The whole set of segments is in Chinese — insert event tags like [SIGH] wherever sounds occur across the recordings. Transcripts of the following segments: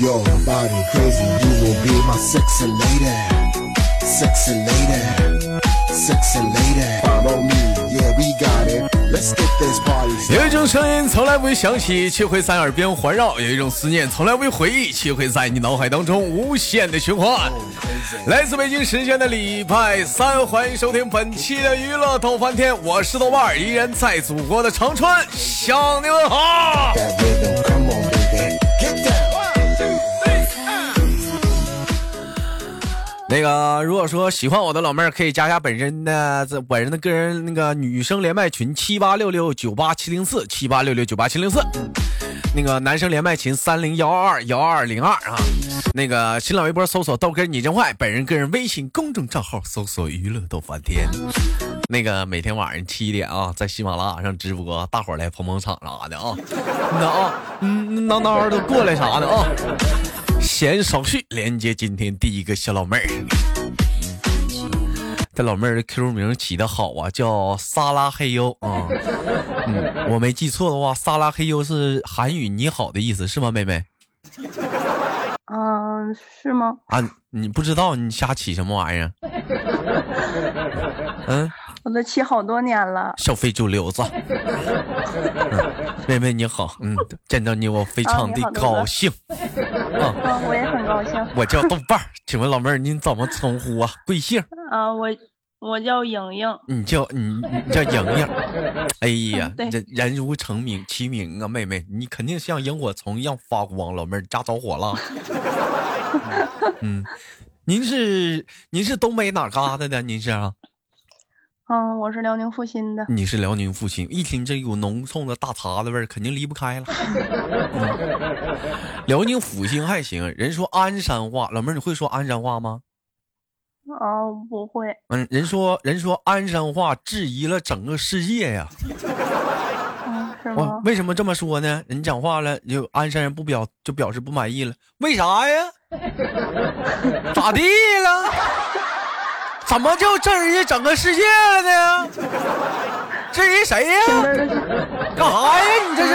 your body crazy. You will be my sexy lady, sexy lady, sexy lady. Follow me, yeah, we got it. Let's get this party 有.一种声音从来不会响起，却会在耳边环绕；有一种思念从来不会回忆，却会在你脑海当中无限的循环。来自北京时间的礼拜三，欢迎收听本期的娱乐逗翻天，我是豆瓣儿，依然在祖国的长春向你们好。那个，如果说喜欢我的老妹儿，可以加一下本人的这本人的个人那个女生连麦群七八六六九八七零四七八六六九八七零四，那个男生连麦群三零幺二幺二零二啊，那个新浪微博搜索豆哥你真坏，本人个人微信公众账号搜索娱乐逗翻天。那个每天晚上七点啊，在喜马拉雅上直播，大伙儿来捧捧场啥的啊，那啊，嗯，闹闹的过来啥的啊。闲少叙，连接今天第一个小老妹儿。这老妹儿的 QQ 名起的好啊，叫萨拉黑优啊。嗯，我没记错的话，萨拉黑优是韩语“你好”的意思，是吗，妹妹？嗯，是吗？啊，你不知道你瞎起什么玩意儿？[LAUGHS] 嗯，我都起好多年了。小非主流子。嗯，妹妹你好，嗯，见到你我非常的高兴。我也很高兴。我叫豆瓣儿，请问老妹儿您怎么称呼啊？贵姓？啊，我我叫莹莹。你叫你你叫莹莹，哎呀，人人如成名其名啊，妹妹，你肯定像萤火虫一样发光。老妹儿家着火了，[LAUGHS] 嗯，您是您是东北哪嘎达的？您是啊？嗯，我是辽宁阜新的。你是辽宁阜新，一听这股浓重的大碴子味儿，肯定离不开了。嗯辽宁阜新还行，人说鞍山话，老妹儿你会说鞍山话吗？啊，不会。嗯，人说人说鞍山话质疑了整个世界呀。嗯，是？为什么这么说呢？人讲话了，就鞍山人不表就表示不满意了，为啥呀？[LAUGHS] 咋地了？怎么就质疑整个世界了呢？质疑谁呀？干啥呀？你这是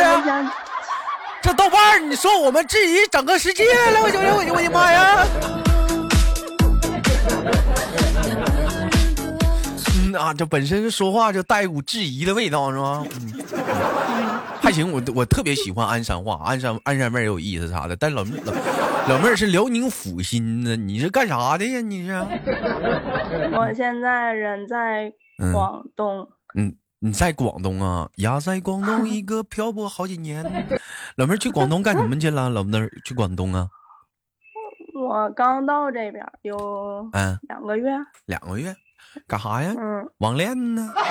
这豆瓣？你说我们质疑整个世界了？我我我我的妈呀！啊，这本身说话就带一股质疑的味道是吗？嗯，还行，我我特别喜欢鞍山话，鞍山鞍山妹儿有意思啥的。但老妹老老妹儿是辽宁阜新的，你是干啥的呀？你是？[LAUGHS] 我现在人在嗯广东。嗯，你在广东啊？呀，在广东一个漂泊好几年。老妹儿去广东干什么去了？老妹儿去广东啊？我刚到这边儿有嗯，两个月。两个月，[LAUGHS] 干啥呀？嗯，网恋呢？[LAUGHS]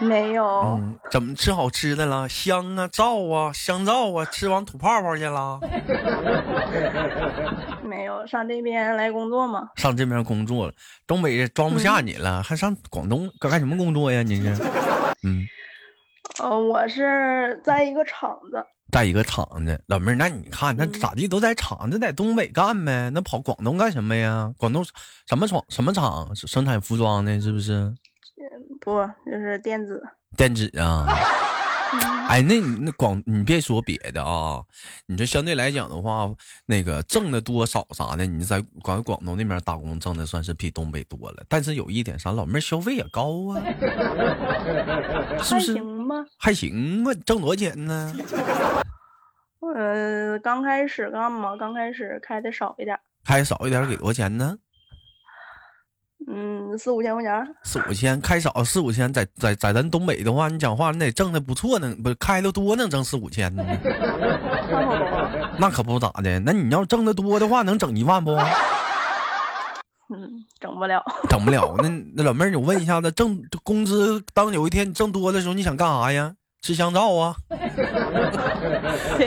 没有。嗯，怎么吃好吃的了？香啊，皂啊，香皂啊，吃完吐泡泡去了。[LAUGHS] 没有上这边来工作吗？上这边工作了，东北装不下你了，还上广东干干什么工作呀？你是？嗯，呃，我是在一个厂子。在一个厂子，老妹儿，那你看那咋地都在厂子，在东北干呗，那跑广东干什么呀？广东什么厂？什么厂？生产服装的，是不是？不，就是电子。电子啊。哎，那你那广，你别说别的啊，你这相对来讲的话，那个挣的多少啥的，你在广广东那边打工挣的算是比东北多了。但是有一点啥，老妹儿消费也高啊，[LAUGHS] 是不是？还行吧，挣多少钱呢？[LAUGHS] 呃，刚开始干嘛？刚开始开的少一点，开少一点给多少钱呢？嗯，四五千块钱。四五千，开少四五千，在在在咱东北的话，你讲话你得挣的不错呢，不开的多能挣四五千呢。[LAUGHS] 那可不咋的。那你要挣的多的话，能整一万不？[LAUGHS] 嗯，整不了。[LAUGHS] 整不了。那那老妹儿，我问一下子，挣工资当有一天你挣多的时候，你想干啥呀？吃香皂啊？[LAUGHS]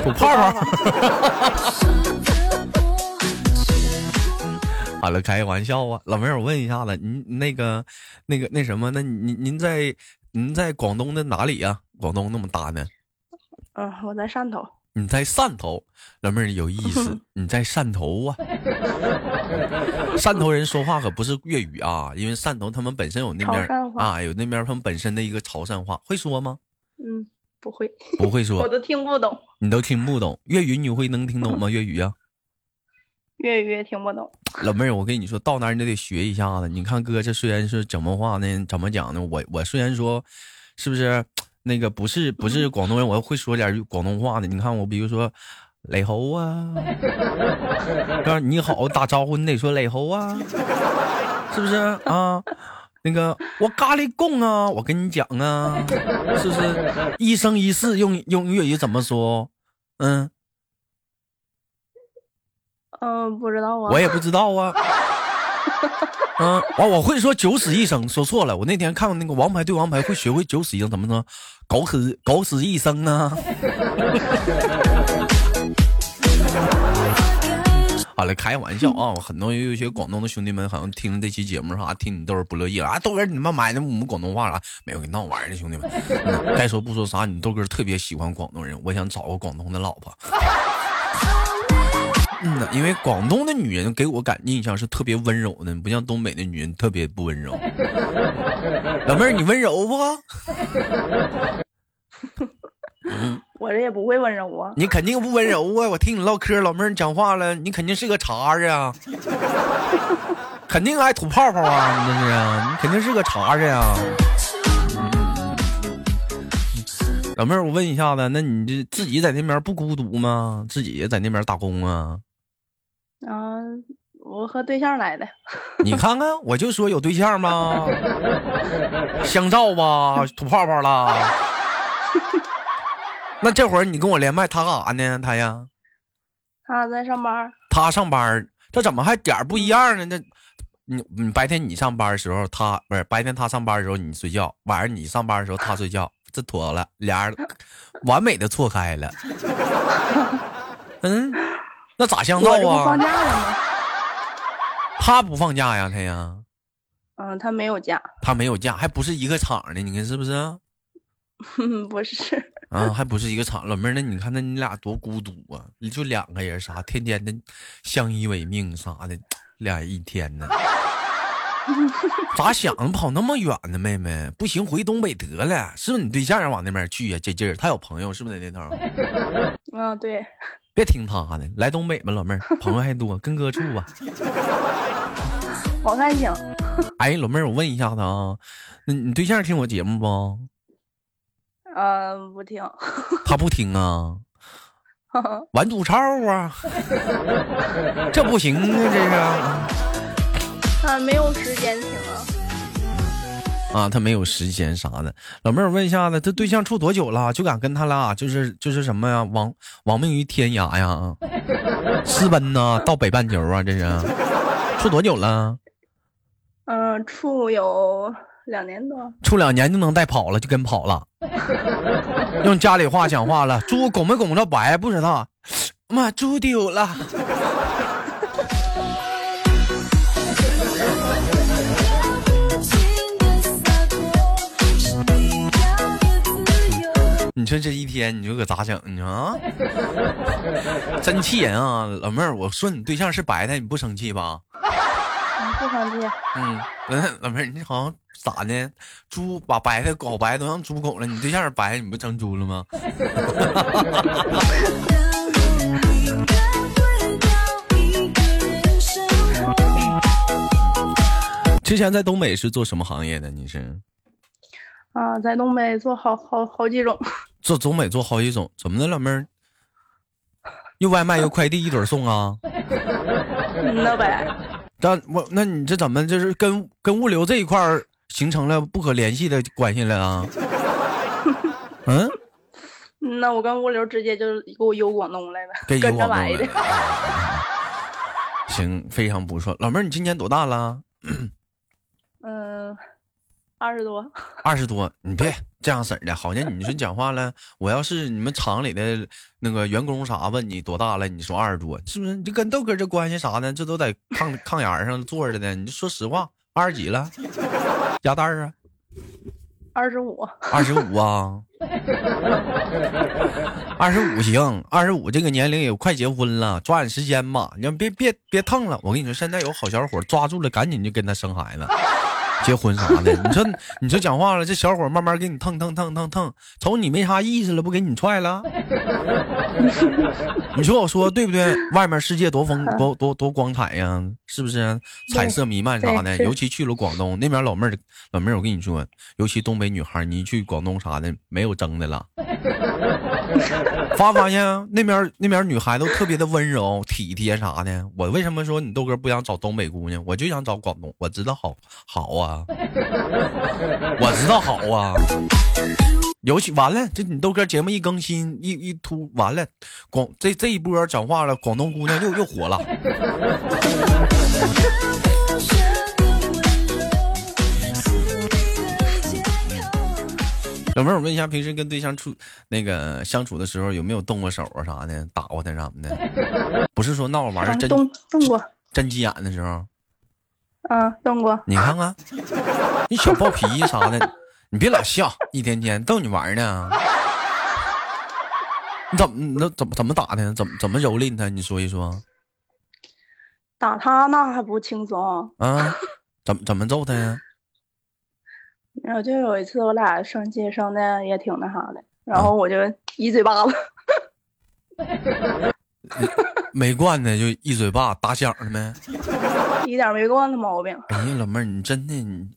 吐泡泡？好了，开个玩笑啊，老妹儿，我问一下子，您那个那个那什么，那您您在您在广东的哪里呀、广东那么大呢？嗯，我在汕头。你在汕头，老妹儿有意思，[LAUGHS] 你在汕头啊？汕头人说话可不是粤语啊，因为汕头他们本身有那边啊，有那边他们本身的一个潮汕话，会说吗？嗯，不会，不会说我，都听不懂，你都听不懂粤语，你会能听懂吗？粤语啊，粤语也听不懂。老妹儿，我跟你说，到那儿你得学一下子。你看哥这虽然是怎么话呢？怎么讲呢？我我虽然说，是不是那个不是不是广东人，我会说点广东话的。你看我，比如说。雷猴啊，[LAUGHS] 告诉你好打招呼，你得说雷猴啊，是不是啊？那个我咖喱贡啊，我跟你讲啊，是不是一生一世用用粤语怎么说？嗯，嗯、不知道啊。我也不知道啊。[LAUGHS] 嗯，完我会说九死一生，说错了。我那天看那个《王牌对王牌》，会学会九死一生怎么说？狗死狗死一生啊！好了，开玩笑啊！很多有些广东的兄弟们，好像听这期节目啥，听你豆儿不乐意了啊！豆哥，你妈买的我们广东话了？没有，给闹玩儿的兄弟们。嗯该说不说啥，你豆哥特别喜欢广东人，我想找个广东的老婆。嗯呐，因为广东的女人给我感印象是特别温柔的，不像东北的女人特别不温柔。老妹儿，你温柔不？[LAUGHS] 我这也不会温柔啊。你肯定不温柔啊！我听你唠嗑，老妹儿你讲话了，你肯定是个茬子啊，肯定爱吐泡泡啊！你这是啊，你肯定是个茬子呀。老妹儿，我问一下子，那你这自己在那边不孤独吗？自己也在那边打工啊？啊，我和对象来的。[LAUGHS] 你看看，我就说有对象吗？香皂吧，吐泡泡了。[LAUGHS] 那这会儿你跟我连麦，他干啥呢？他呀？他在上班，他上班儿，这怎么还点儿不一样呢？那，你你白天你上班的时候，他不是白天他上班的时候你睡觉，晚上你上班的时候他睡觉，这妥了，俩人 [LAUGHS] 完美的错开了。嗯，那咋相我这造不放啊？假了吗？[LAUGHS] 他不放假呀，他呀，嗯，他没有假，他没有假，还不是一个厂的，你看是不是？[LAUGHS] 不是。啊，还不是一个厂，老妹儿，那你看，那你俩多孤独啊！你就两个人，啥天天的相依为命啥的，俩人一天呢。[LAUGHS] 咋想的跑那么远呢，妹妹？不行，回东北得了。是不是你对象往那边去呀、这劲儿，他有朋友是不是在那头？嗯，对，别听他的，来东北吧，老妹儿，朋友还多，跟哥处吧。我看行。哎，老妹儿，我问一下子啊，那你对象听我节目不？呃，不听。[LAUGHS] 他不听啊。玩赌超啊，这不行啊，这是。他没有时间听啊。啊，他没有时间啥的。老妹儿，问一下子，他对象处多久了？就敢跟他俩就是就是什么呀？亡亡命于天涯呀？私奔呐？到北半球啊？这是处多久了？嗯、处有两年多。处两年就能带跑了，就跟跑了。用家里话讲话了，猪拱没拱着白不知道。妈，猪丢了。说这一天，你说可咋整？你说啊，真气人啊！老妹儿，我说你对象是白菜，你不生气吧？嗯不生气。嗯，嗯老妹儿，你好像咋的？猪把白菜搞白都让猪拱了，你对象是白，你不成猪了吗？[LAUGHS] 之前在东北是做什么行业的？你是啊，在东北做好好好几种。做东北做好几种，怎么的，老妹儿？又外卖又快递一准送啊？[LAUGHS] 嗯那呗。但我那你这怎么就是跟跟物流这一块儿形成了不可联系的关系了啊？[LAUGHS] 嗯，嗯那我跟物流直接就给我邮广东来了，邮广东着来的。行，非常不错。老妹儿，你今年多大了？嗯，二十多。二十多。你别这样式儿的，好像你说讲话了，我要是你们厂里的那个员工啥问你多大了，你说二十多，是不是？你跟豆哥这关系啥的，这都在炕炕沿上坐着呢。你就说实话，二十几了？鸭蛋儿啊？二十五，二十五啊？二十五行，二十五这个年龄也快结婚了，抓紧时间吧，你别别别腾了。我跟你说，现在有好小伙抓住了，赶紧就跟他生孩子。结婚啥的。你说你说讲话了，这小伙慢慢给你蹭蹭蹭蹭蹭，瞅你没啥意思了，不给你踹了？[LAUGHS] 你说我说对不对？外面世界多丰多多多光彩呀，是不是？彩色弥漫啥的，尤其去了广东那边，老妹儿老妹儿，我跟你说，尤其东北女孩，你去广东啥的，没有争的了。[LAUGHS] 发没发现那边那边女孩都特别的温柔体贴啥的。我为什么说你豆哥不想找东北姑娘？我就想找广东，我知道好好啊，我知道好啊。尤其完了，这你豆哥节目一更新一一突完了，广这这一波讲话了，广东姑娘又又火了。老妹儿，我问一下，平时跟对象处那个相处的时候，有没有动过手啊啥的，打过他啥的？[LAUGHS] 不是说闹着玩儿，真动动过，真急眼的时候，嗯，动过。你看看，你小暴脾气啥的，你别老笑，一天天逗你玩呢。你怎么那怎么怎么打的？怎么怎么蹂躏他？你说一说打他那还不轻松，啊？怎么怎么揍他呀？然后就有一次我俩生气生的也挺那啥的，然啊后我就一嘴巴子，没惯的就一嘴巴打响了呗？一点没惯的毛病。哎呀，老妹儿，你真的你，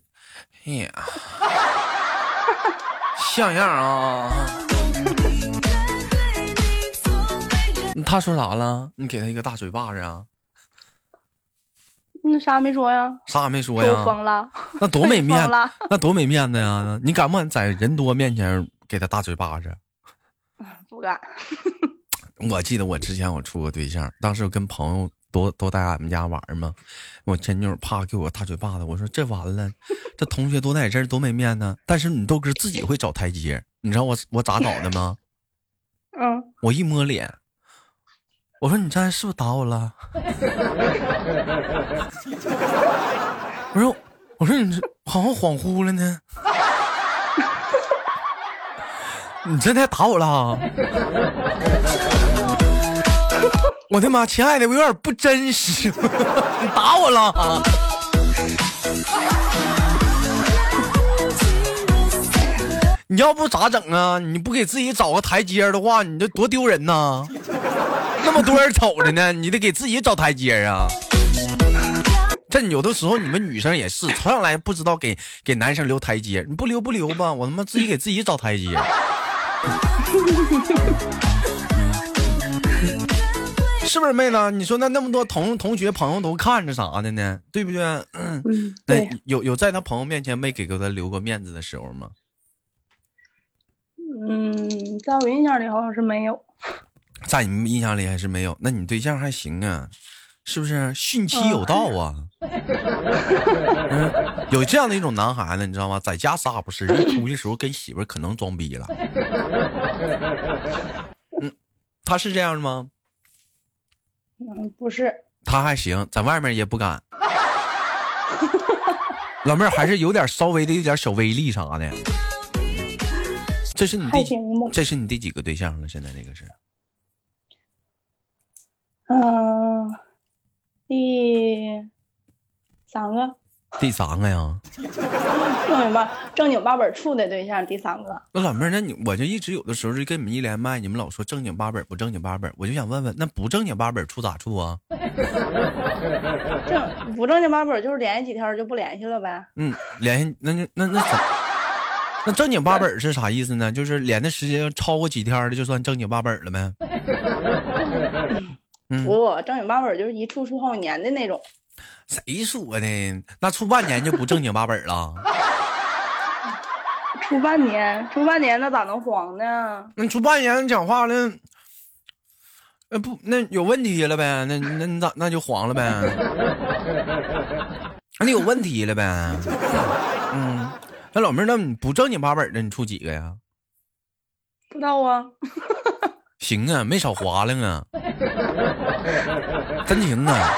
哎呀，像样啊！[LAUGHS] 他说啥了？你给他一个大嘴巴子啊？那啥也没说呀？啥也没说呀？疯了，那多没 [LAUGHS] 面子，那多没面子呀！你敢不敢在人多面前给他大嘴巴子？[LAUGHS] 不敢。[LAUGHS] 我记得我之前我处过对象，当时我跟朋友多多在俺们家玩嘛，我前女友啪给我大嘴巴子，我说这完了，这同学都在这儿多没面子。但是你豆哥自己会找台阶，你知道我我咋找的吗？嗯，我一摸脸，我说你刚才是不是打我了？我说我说你这好像恍惚了呢。你真的打我了？我的妈，亲爱的，我有点不真实，你打我了？你要不咋整啊？你不给自己找个台阶的话，你这多丢人呐！[LAUGHS] 那么多人瞅着呢，你得给自己找台阶啊。这有的时候你们女生也是，从上来不知道给给男生留台阶，你不留不留吧，我他妈自己给自己找台阶。[LAUGHS] 是不是妹子？你说那那么多同同学朋友都看着啥的呢？对不对？嗯，嗯，那对，有有在他朋友面前没给过他留过面子的时候吗？嗯，在我印象里好像是没有。在你们印象里还是没有？那你对象还行啊，是不是？训妻有道啊。嗯，有这样的一种男孩子，你知道吗？在家啥不是，一出去的时候跟媳妇儿可能装逼了。嗯，他是这样的吗？嗯，不是，他还行，在外面也不敢。老妹儿还是有点稍微的有点小威力啥的。这是你第。这是你第几个对象了？现在这个是嗯，第三个第三个呀？正经八正经八本处的对象，第三个。那老妹儿，那你我就一直有的时候就跟你们一连麦，你们老说正经八本不正经八本，我就想问问，那不正经八本处咋处啊？[LAUGHS] 正不正经八本就是联系几天就不联系了呗。嗯，联系那就那那啥那正经八本是啥意思呢？就是连的时间超过几天的就算正经八本了呗？[LAUGHS] 嗯，不，正经八本就是一处处好几年的那种。谁说的？那处半年就不正经八本了？[LAUGHS] 处半年，处半年那咋能黄呢？那处半年讲话了，那不那有问题了呗？那那你咋那就黄了呗？[LAUGHS] 那你有问题了呗？嗯，那老妹儿，那你不正经八本的，你处几个呀？不知道啊。[LAUGHS] 行啊，没少划了啊，[LAUGHS] 真行啊！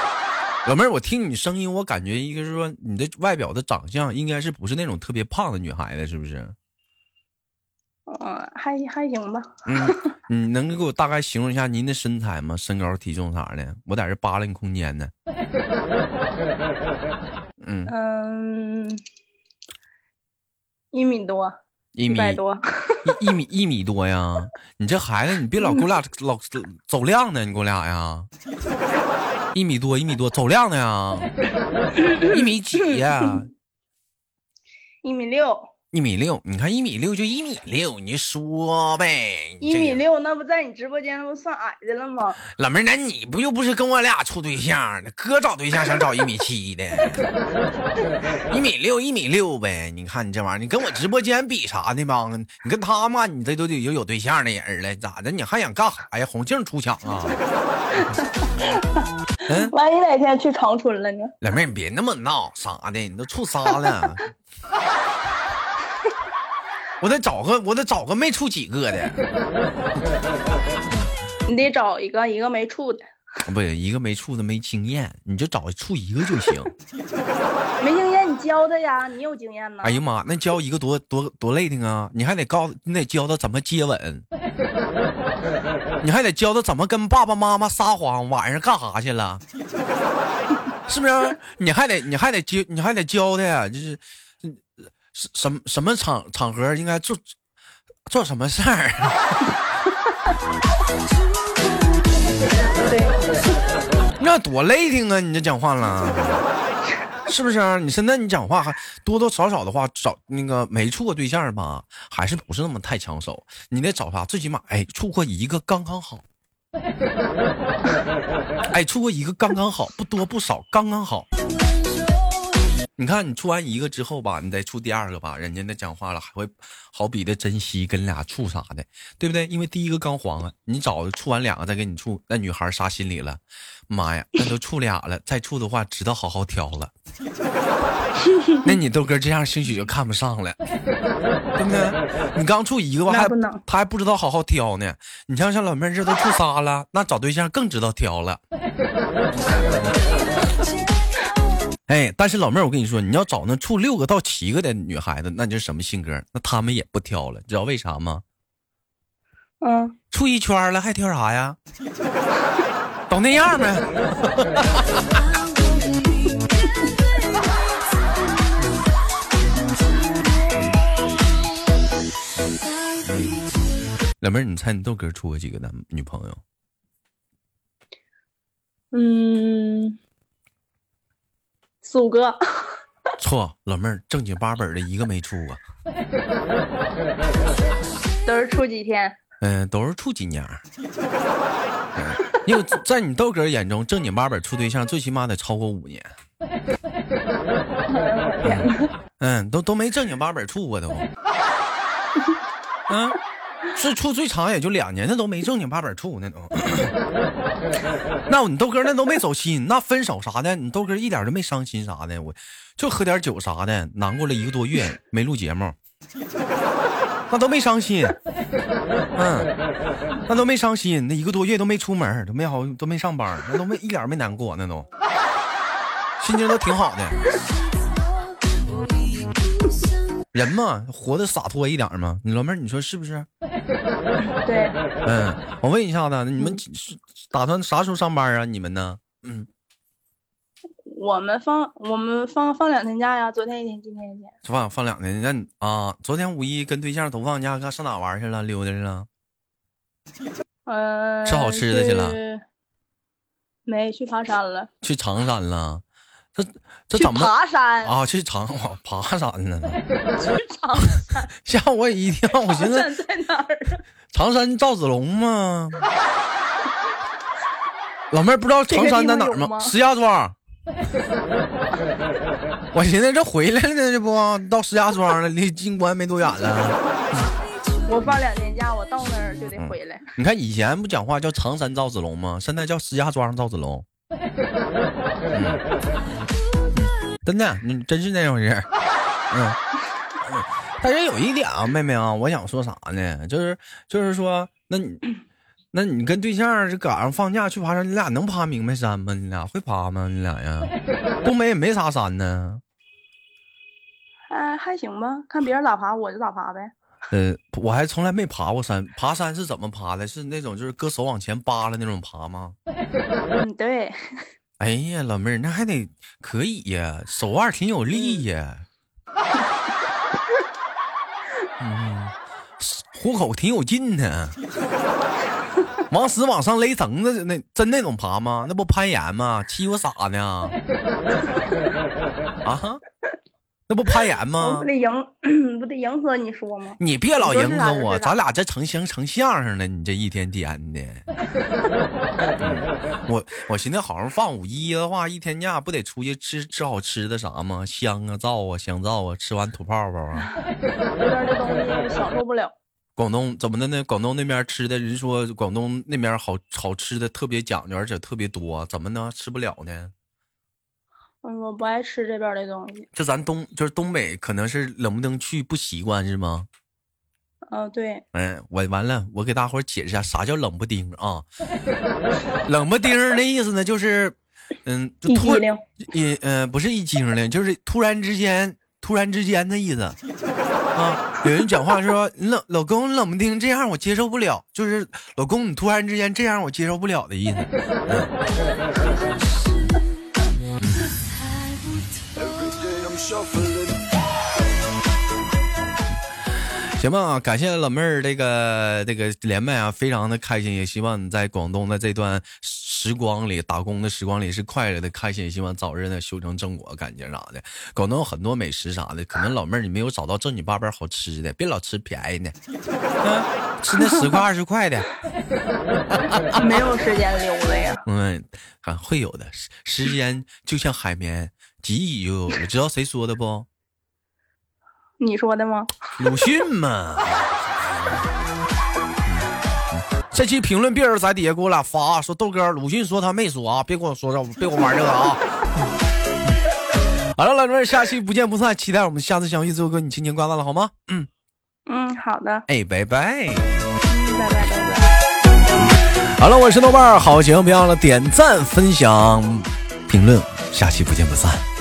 老妹儿，我听你声音，我感觉一个是说你的外表的长相应该是不是那种特别胖的女孩子，是不是？嗯，还还行吧。嗯，你能给我大概形容一下您的身材吗？身高、体重啥的？我在这扒拉你空间呢。嗯，嗯，一米多，一米多。一一米一米多呀？你这孩子，你别老给我俩老走量呢，你给我俩呀？一米多，一米多，走量的呀？[LAUGHS] 一米几呀？一米六。一米六，你看一米六就一米六，你说呗。一米六，那不在你直播间那不算矮的了吗？老妹儿，那你不又不是跟我俩处对象？哥找对象想找一米七的，一米六一米六呗。你看你这玩意儿，你跟我直播间比啥呢吧？你跟他嘛，你这都得有有对象的人了，咋的？你还想干啥呀？红杏出墙啊？嗯，万一哪天去长春了呢？老妹儿，你别那么闹，啥的？你都处仨了。我得找个，我得找个没处几个的。[LAUGHS] 你得找一个，一个没处的。不，一个没处的没经验，你就找处一个就行。没经验，你教他呀，你有经验呢。哎呀妈，那教一个多多多累的啊！你还得告，你得教他怎么接吻，你还得教他怎么跟爸爸妈妈撒谎，晚上干啥去了，是不是？你还得，你还得教，你还得教他呀，就是。什什么场场合应该做做什么事儿？[LAUGHS] 那多累挺啊！你这讲话了，是不是？你现在你讲话还多多少少的话，找那个没处过对象吧，还是不是那么太抢手？你得找啥？最起码哎，处过一个刚刚好。[LAUGHS] 哎，处过一个刚刚好，不多不少，刚刚好。你看，你处完一个之后吧，你再处第二个吧，人家那讲话了还会好比的珍惜跟俩处啥的，对不对？因为第一个刚黄啊，你找处完两个再给你处，那女孩啥心理了？妈呀，那都处俩了，再处的话知道好好挑了。那你豆哥这样兴许就看不上了，对不对？你刚处一个吧，还他还不知道好好挑呢。你像像老妹儿这都处仨了，那找对象更知道挑了。哎，但是老妹儿，我跟你说，你要找那处六个到七个的女孩子，那就是什么性格？那他们也不挑了，知道为啥吗？嗯，处一圈了还挑啥呀？都那样呗。[LAUGHS] 老妹儿，你猜你豆哥处过几个男女朋友？嗯。四五个，错，老妹儿正经八本的一个没处啊，[LAUGHS] 都是处几天？嗯，都是处几年。[LAUGHS] 因为在你豆哥眼中，正经八本处对象最起码得超过五年。[LAUGHS] 嗯，都都没正经八本处过都。嗯。[LAUGHS] 是处最长也就两年，那都没正经八百处那都。[LAUGHS] 那你豆哥那都没走心，那分手啥的，你豆哥一点都没伤心啥的，我就喝点酒啥的，难过了一个多月没录节目，那都没伤心。嗯，那都没伤心，那一个多月都没出门，都没好都没上班，那都没一点没难过，那都心情都挺好的。人嘛，活得洒脱一点嘛。你老妹儿，你说是不是？[LAUGHS] 对。嗯，我问一下子，你们是打算啥时候上班啊？你们呢？嗯。我们放我们放放两天假呀，昨天一天，今天一天。放放两天，那啊，昨天五一跟对象都放假，干上哪玩去了？溜达去了？嗯。[LAUGHS] 吃好吃的去了？没去爬山了。去长山了。这这怎么爬山啊？去长 [LAUGHS] 爬山呢？[LAUGHS] 去长山，[LAUGHS] 吓我一跳！我寻思在哪儿啊？长山赵子龙吗？老妹儿不知道长山在哪儿吗？石家庄。我寻思这回来了呢，这不到石家庄了，离金关没多远了。我放两天假，我到那儿就得回来。你看以前不讲话叫长山赵子龙吗？现在叫石家庄赵子龙。真的，你真是那回事嗯，但是有一点啊，妹妹啊，我想说啥呢？就是就是说，那你那你跟对象这赶上放假去爬山，你俩能爬明白山吗？你俩会爬吗？你俩呀？东北也没啥山呢。还还行吧，看别人咋爬，我就咋爬呗。[LAUGHS] 呃，我还从来没爬过山。爬山是怎么爬的？是那种就是搁手往前扒拉那种爬吗？嗯，对。哎呀，老妹儿，那还得可以呀，手腕挺有力呀。嗯，虎口挺有劲呢。往死往上勒绳子，那真那种爬吗？那不攀岩吗？欺负傻呢？啊？那不攀岩吗？不得迎，[CLEARS THROAT] 不得迎合你说吗？你别老迎合我，咱俩这成相成相声了。你这一天天的，[LAUGHS] 我我寻思好像放五一的话，一天假不得出去吃吃好吃的啥吗？香啊皂啊香皂啊，吃完吐泡泡啊。[LAUGHS] 这边的东西享受不了。广东怎么的呢？广东那边吃的人说广东那边好好吃的特别讲究，而且特别多，怎么呢？吃不了呢？嗯，我不爱吃这边的东西。这咱东就是东北，可能是冷不丁去不习惯是吗？嗯，对。嗯，我完了，我给大伙解释一下啥叫冷不丁啊？[LAUGHS] 冷不丁的意思呢，就是嗯，一激灵，一嗯，不是一激灵，就是突然之间，突然之间的意思。啊，有人讲话说冷老公冷不丁这样我接受不了，就是老公你突然之间这样我接受不了的意思。[LAUGHS] 行吧，感谢老妹儿这个这个连麦啊，非常的开心，也希望你在广东的这段。时光里打工的时光里是快乐的、开心，希望早日呢修成正果，感觉啥的。广东有很多美食啥的，可能老妹儿你没有找到正经八百好吃的，别老吃便宜的，[LAUGHS] 吃那十块二十块的，没有时间溜达呀。[LAUGHS] 嗯，啊，会有的，时间就像海绵，挤一挤就有了。知道谁说的不？你说的吗？鲁迅嘛。这期评论别人在底下给我俩发说豆哥鲁迅说他没说啊，别跟我说这，别跟我玩这个啊。[LAUGHS] 好了，老妹儿，下期不见不散，期待我们下次相遇。最后哥，你轻轻挂断了好吗？嗯嗯，好的。哎，拜拜。拜拜拜拜。好了，我是豆瓣儿，好节目别忘了点赞、分享、评论，下期不见不散。